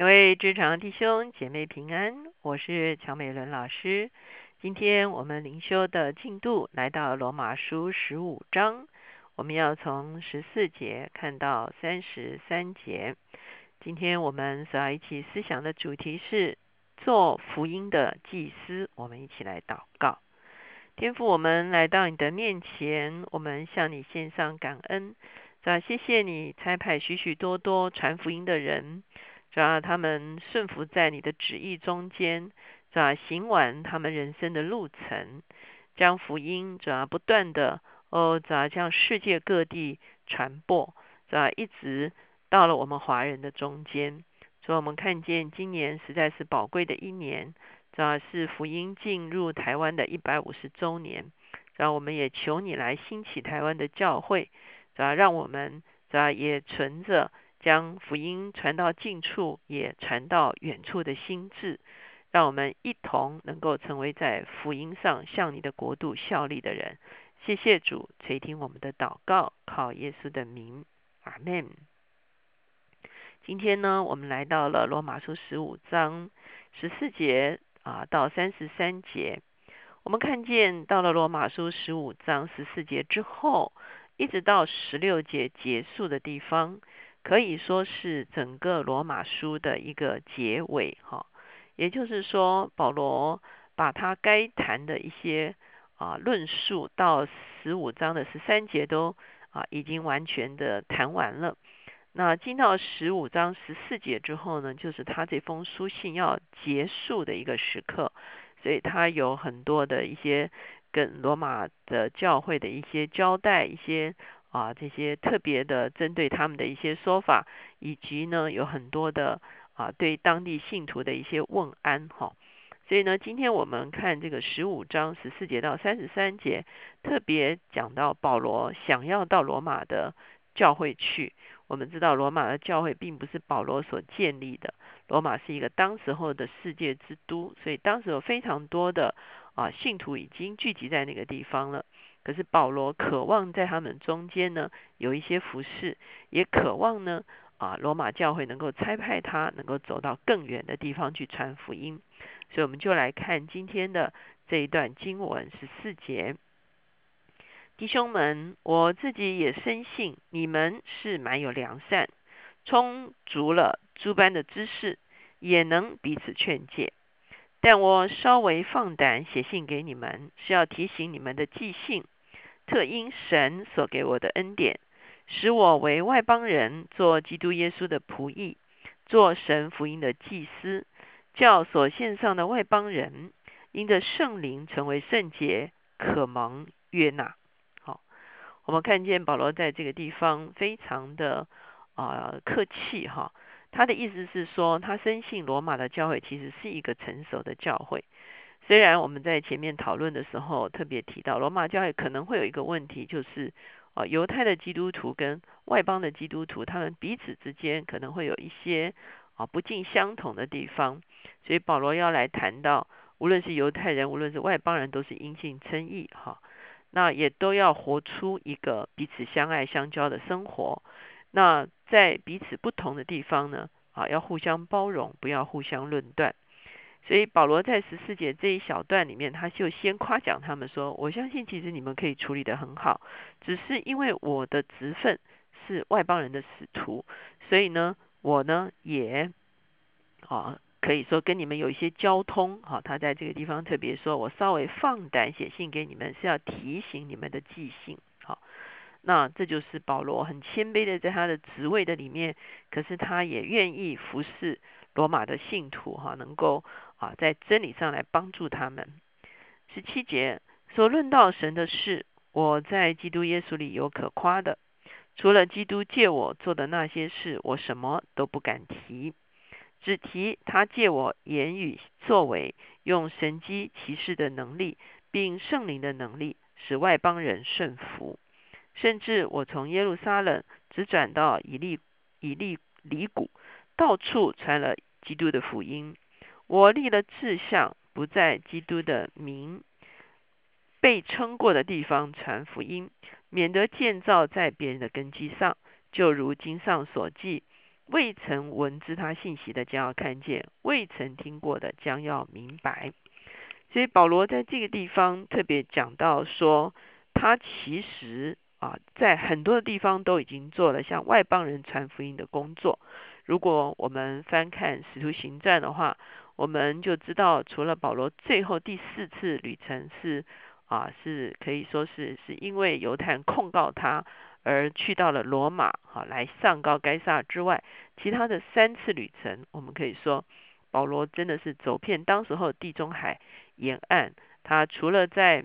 各位职场弟兄姐妹平安，我是乔美伦老师。今天我们灵修的进度来到罗马书十五章，我们要从十四节看到三十三节。今天我们所要一起思想的主题是做福音的祭司。我们一起来祷告，天父，我们来到你的面前，我们向你献上感恩，主谢谢你差派许许多多传福音的人。主要他们顺服在你的旨意中间，主要行完他们人生的路程，将福音主要不断的哦，主要向世界各地传播，主要一直到了我们华人的中间。所以我们看见今年实在是宝贵的一年，主要是福音进入台湾的一百五十周年。主要我们也求你来兴起台湾的教会，主要让我们主要也存着。将福音传到近处，也传到远处的心智，让我们一同能够成为在福音上向你的国度效力的人。谢谢主垂听我们的祷告，靠耶稣的名，阿门。今天呢，我们来到了罗马书十五章十四节啊到三十三节。我们看见到了罗马书十五章十四节之后，一直到十六节结束的地方。可以说是整个罗马书的一个结尾，哈，也就是说，保罗把他该谈的一些啊论述，到十五章的十三节都啊已经完全的谈完了。那进到十五章十四节之后呢，就是他这封书信要结束的一个时刻，所以他有很多的一些跟罗马的教会的一些交代，一些。啊，这些特别的针对他们的一些说法，以及呢有很多的啊对当地信徒的一些问安哈。所以呢，今天我们看这个十五章十四节到三十三节，特别讲到保罗想要到罗马的教会去。我们知道罗马的教会并不是保罗所建立的，罗马是一个当时候的世界之都，所以当时有非常多的啊信徒已经聚集在那个地方了。可是保罗渴望在他们中间呢有一些服饰，也渴望呢啊罗马教会能够差派他能够走到更远的地方去传福音。所以我们就来看今天的这一段经文十四节，弟兄们，我自己也深信你们是蛮有良善，充足了诸般的知识，也能彼此劝诫。但我稍微放胆写信给你们，是要提醒你们的记性，特因神所给我的恩典，使我为外邦人做基督耶稣的仆役，做神福音的祭司，叫所献上的外邦人因着圣灵成为圣洁，可蒙悦纳。好，我们看见保罗在这个地方非常的啊客气哈。他的意思是说，他深信罗马的教会其实是一个成熟的教会。虽然我们在前面讨论的时候特别提到，罗马教会可能会有一个问题，就是啊，犹太的基督徒跟外邦的基督徒，他们彼此之间可能会有一些啊不尽相同的地方。所以保罗要来谈到，无论是犹太人，无论是外邦人，都是因信称义哈。那也都要活出一个彼此相爱相交的生活。那在彼此不同的地方呢，啊，要互相包容，不要互相论断。所以保罗在十四节这一小段里面，他就先夸奖他们说：“我相信其实你们可以处理得很好，只是因为我的职分是外邦人的使徒，所以呢，我呢也啊可以说跟你们有一些交通。好，他在这个地方特别说，我稍微放胆写信给你们，是要提醒你们的记性。”那这就是保罗很谦卑的在他的职位的里面，可是他也愿意服侍罗马的信徒哈，能够啊在真理上来帮助他们。十七节说论到神的事，我在基督耶稣里有可夸的，除了基督借我做的那些事，我什么都不敢提，只提他借我言语作为，用神机骑士的能力，并圣灵的能力，使外邦人顺服。甚至我从耶路撒冷只转到以利以利里谷，到处传了基督的福音。我立了志向，不在基督的名被称过的地方传福音，免得建造在别人的根基上。就如经上所记：未曾闻知他信息的将要看见，未曾听过的将要明白。所以保罗在这个地方特别讲到说，他其实啊，在很多的地方都已经做了向外邦人传福音的工作。如果我们翻看使徒行传的话，我们就知道，除了保罗最后第四次旅程是啊，是可以说是是因为犹太人控告他而去到了罗马，哈，来上告该撒之外，其他的三次旅程，我们可以说保罗真的是走遍当时候地中海沿岸。他除了在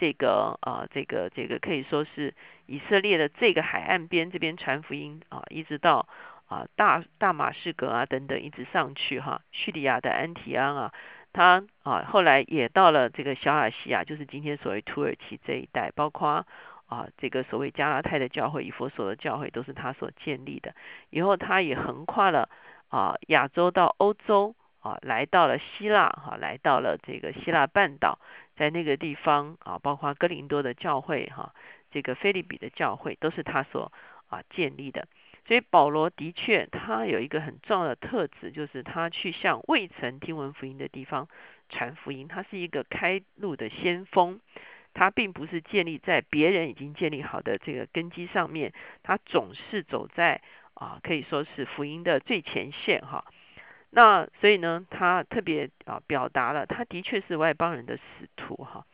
这个啊，这个这个可以说是以色列的这个海岸边这边传福音啊，一直到。啊，大大马士革啊，等等，一直上去哈，叙利亚的安提安啊，他啊后来也到了这个小亚细亚，就是今天所谓土耳其这一带，包括啊这个所谓加拉太的教会、以佛所的教会，都是他所建立的。以后他也横跨了啊亚洲到欧洲啊，来到了希腊哈，来到了这个希腊半岛，在那个地方啊，包括哥林多的教会哈，这个菲利比的教会，都是他所啊建立的。所以保罗的确，他有一个很重要的特质，就是他去向未曾听闻福音的地方传福音。他是一个开路的先锋，他并不是建立在别人已经建立好的这个根基上面，他总是走在啊，可以说是福音的最前线哈。那所以呢，他特别啊表达了，他的确是外邦人的使徒哈。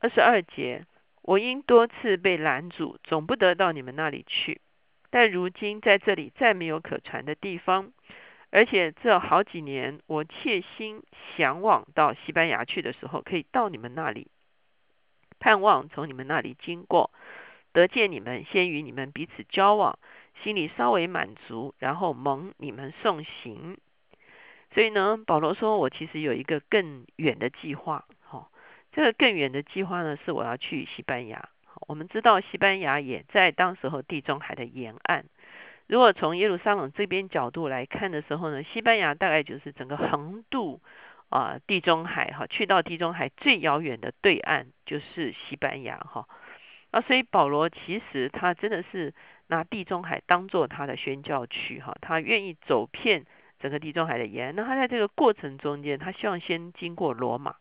二十二节，我因多次被拦阻，总不得到你们那里去。但如今在这里再没有可传的地方，而且这好几年，我切心向往到西班牙去的时候，可以到你们那里，盼望从你们那里经过，得见你们，先与你们彼此交往，心里稍微满足，然后蒙你们送行。所以呢，保罗说我其实有一个更远的计划，哈，这个更远的计划呢，是我要去西班牙。我们知道西班牙也在当时候地中海的沿岸。如果从耶路撒冷这边角度来看的时候呢，西班牙大概就是整个横渡啊地中海哈，去到地中海最遥远的对岸就是西班牙哈。啊，所以保罗其实他真的是拿地中海当做他的宣教区哈，他愿意走遍整个地中海的沿岸。那他在这个过程中间，他希望先经过罗马。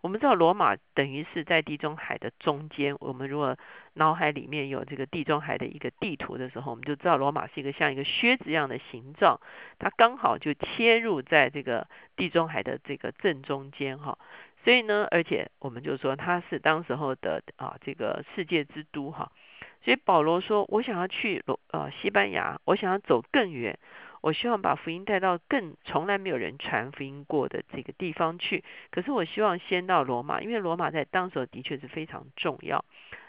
我们知道罗马等于是在地中海的中间。我们如果脑海里面有这个地中海的一个地图的时候，我们就知道罗马是一个像一个靴子一样的形状，它刚好就切入在这个地中海的这个正中间哈。所以呢，而且我们就说它是当时候的啊这个世界之都哈。所以保罗说：“我想要去罗呃西班牙，我想要走更远。”我希望把福音带到更从来没有人传福音过的这个地方去。可是我希望先到罗马，因为罗马在当时的确是非常重要。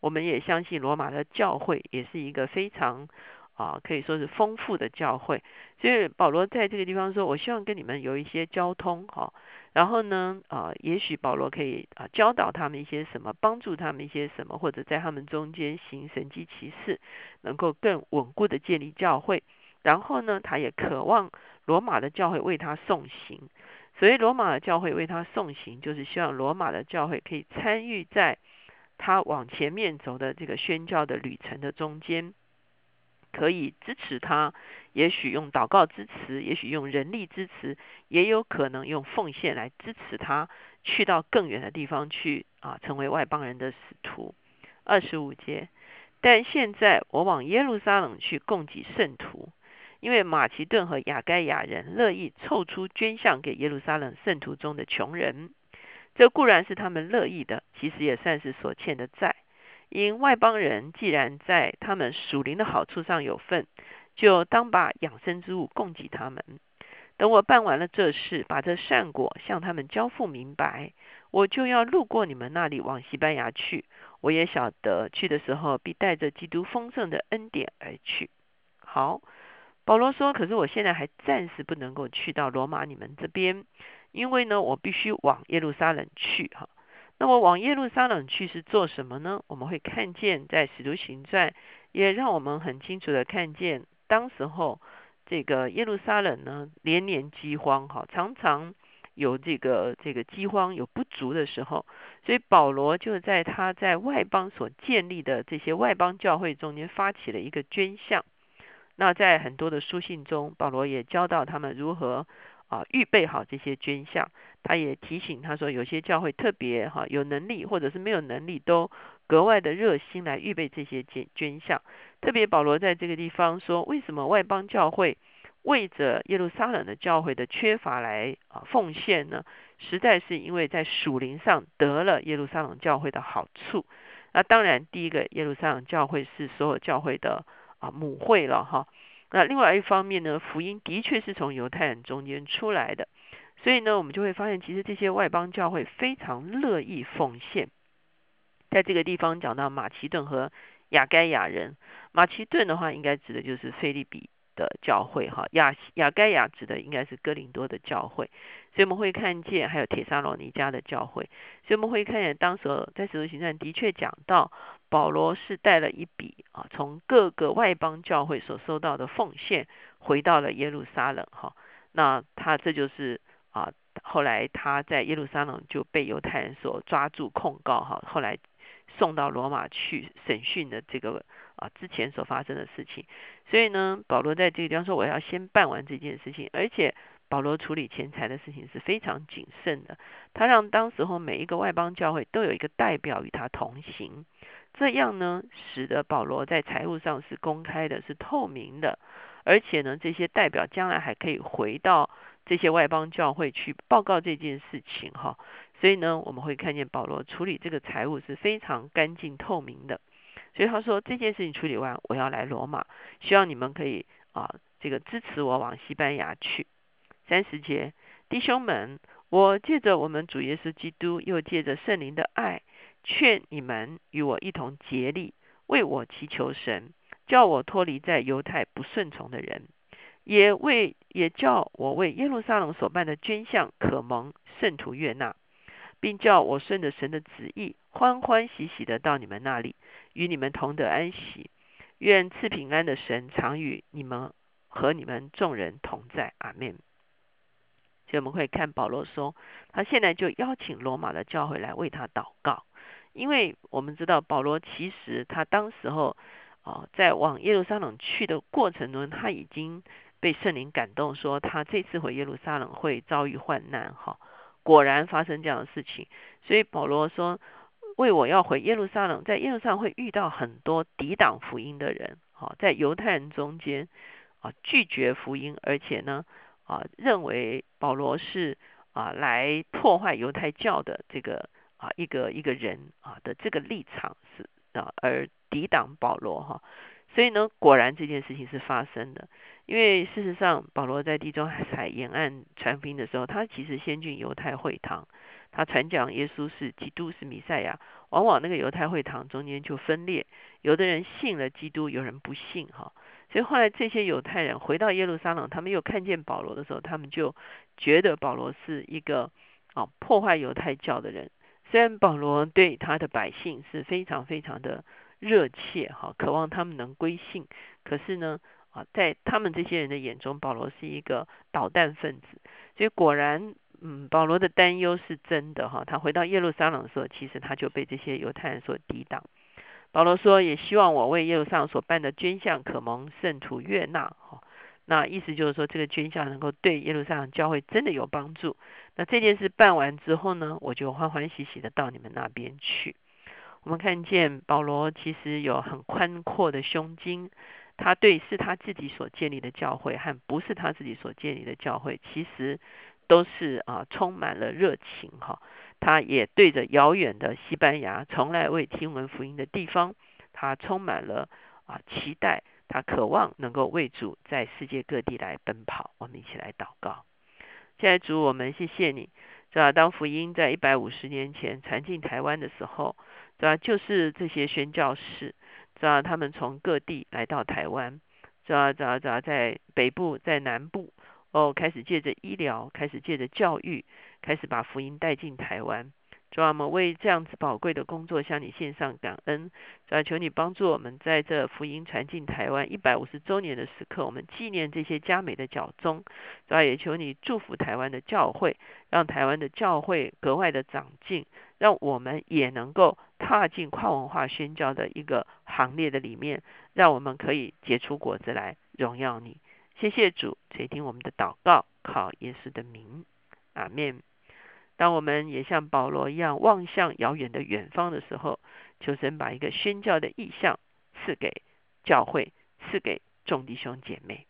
我们也相信罗马的教会也是一个非常啊，可以说是丰富的教会。所以保罗在这个地方说：“我希望跟你们有一些交通，哈。然后呢，啊，也许保罗可以啊教导他们一些什么，帮助他们一些什么，或者在他们中间行神迹奇事，能够更稳固的建立教会。”然后呢，他也渴望罗马的教会为他送行。所以，罗马的教会为他送行，就是希望罗马的教会可以参与在他往前面走的这个宣教的旅程的中间，可以支持他。也许用祷告支持，也许用人力支持，也有可能用奉献来支持他去到更远的地方去啊，成为外邦人的使徒。二十五节，但现在我往耶路撒冷去供给圣徒。因为马其顿和亚该亚人乐意凑出捐项给耶路撒冷圣徒中的穷人，这固然是他们乐意的，其实也算是所欠的债。因外邦人既然在他们属灵的好处上有份，就当把养生之物供给他们。等我办完了这事，把这善果向他们交付明白，我就要路过你们那里往西班牙去。我也晓得去的时候必带着基督丰盛的恩典而去。好。保罗说：“可是我现在还暂时不能够去到罗马你们这边，因为呢，我必须往耶路撒冷去哈。那我往耶路撒冷去是做什么呢？我们会看见在使徒行传，也让我们很清楚的看见，当时候这个耶路撒冷呢连年饥荒哈，常常有这个这个饥荒有不足的时候，所以保罗就在他在外邦所建立的这些外邦教会中间发起了一个捐项。”那在很多的书信中，保罗也教导他们如何啊预备好这些捐项。他也提醒他说，有些教会特别哈有能力或者是没有能力，都格外的热心来预备这些捐捐项。特别保罗在这个地方说，为什么外邦教会为着耶路撒冷的教会的缺乏来啊奉献呢？实在是因为在属灵上得了耶路撒冷教会的好处。那当然，第一个耶路撒冷教会是所有教会的啊母会了哈。那另外一方面呢，福音的确是从犹太人中间出来的，所以呢，我们就会发现，其实这些外邦教会非常乐意奉献。在这个地方讲到马其顿和亚该亚人，马其顿的话，应该指的就是菲利比。的教会哈亚亚该亚指的应该是哥林多的教会，所以我们会看见还有铁沙罗尼加的教会，所以我们会看见当时在使徒行传的确讲到保罗是带了一笔啊从各个外邦教会所收到的奉献回到了耶路撒冷哈，那他这就是啊后来他在耶路撒冷就被犹太人所抓住控告哈，后来送到罗马去审讯的这个。啊，之前所发生的事情，所以呢，保罗在这个地方说，我要先办完这件事情，而且保罗处理钱财的事情是非常谨慎的。他让当时候每一个外邦教会都有一个代表与他同行，这样呢，使得保罗在财务上是公开的，是透明的，而且呢，这些代表将来还可以回到这些外邦教会去报告这件事情哈。所以呢，我们会看见保罗处理这个财务是非常干净透明的。所以他说这件事情处理完，我要来罗马，希望你们可以啊，这个支持我往西班牙去。三十节，弟兄们，我借着我们主耶稣基督，又借着圣灵的爱，劝你们与我一同竭力，为我祈求神，叫我脱离在犹太不顺从的人，也为也叫我为耶路撒冷所办的捐项可蒙圣徒悦纳，并叫我顺着神的旨意，欢欢喜喜的到你们那里。与你们同得安息，愿赐平安的神常与你们和你们众人同在。阿门。所以我们会看保罗说，他现在就邀请罗马的教会来为他祷告，因为我们知道保罗其实他当时候啊，在往耶路撒冷去的过程中，他已经被圣灵感动，说他这次回耶路撒冷会遭遇患难。哈，果然发生这样的事情。所以保罗说。为我要回耶路撒冷，在耶路撒冷会遇到很多抵挡福音的人，好，在犹太人中间啊拒绝福音，而且呢啊认为保罗是啊来破坏犹太教的这个啊一个一个人啊的这个立场是啊而抵挡保罗哈，所以呢果然这件事情是发生的，因为事实上保罗在地中海沿岸传福音的时候，他其实先进犹太会堂。他传讲耶稣是基督是弥赛亚，往往那个犹太会堂中间就分裂，有的人信了基督，有人不信哈。所以后来这些犹太人回到耶路撒冷，他们又看见保罗的时候，他们就觉得保罗是一个啊破坏犹太教的人。虽然保罗对他的百姓是非常非常的热切哈，渴望他们能归信，可是呢啊在他们这些人的眼中，保罗是一个捣蛋分子。所以果然。嗯，保罗的担忧是真的哈。他回到耶路撒冷的时候，其实他就被这些犹太人所抵挡。保罗说，也希望我为耶路撒冷所办的捐项可蒙圣徒悦纳哈。那意思就是说，这个捐项能够对耶路撒冷教会真的有帮助。那这件事办完之后呢，我就欢欢喜喜的到你们那边去。我们看见保罗其实有很宽阔的胸襟，他对是他自己所建立的教会和不是他自己所建立的教会，其实。都是啊，充满了热情哈。他也对着遥远的西班牙，从来未听闻福音的地方，他充满了啊期待。他渴望能够为主在世界各地来奔跑。我们一起来祷告。现在主，我们谢谢你，是吧？当福音在一百五十年前传进台湾的时候，是吧？就是这些宣教士，是吧？他们从各地来到台湾，是吧？是吧？是吧？在北部，在南部。哦，开始借着医疗，开始借着教育，开始把福音带进台湾。主啊，我们为这样子宝贵的工作向你献上感恩。主啊，求你帮助我们在这福音传进台湾一百五十周年的时刻，我们纪念这些佳美的教宗。主啊，也求你祝福台湾的教会，让台湾的教会格外的长进，让我们也能够踏进跨文化宣教的一个行列的里面，让我们可以结出果子来。荣耀你。谢谢主垂听我们的祷告，靠耶稣的名，阿门。当我们也像保罗一样望向遥远的远方的时候，求神把一个宣教的意向赐给教会，赐给众弟兄姐妹。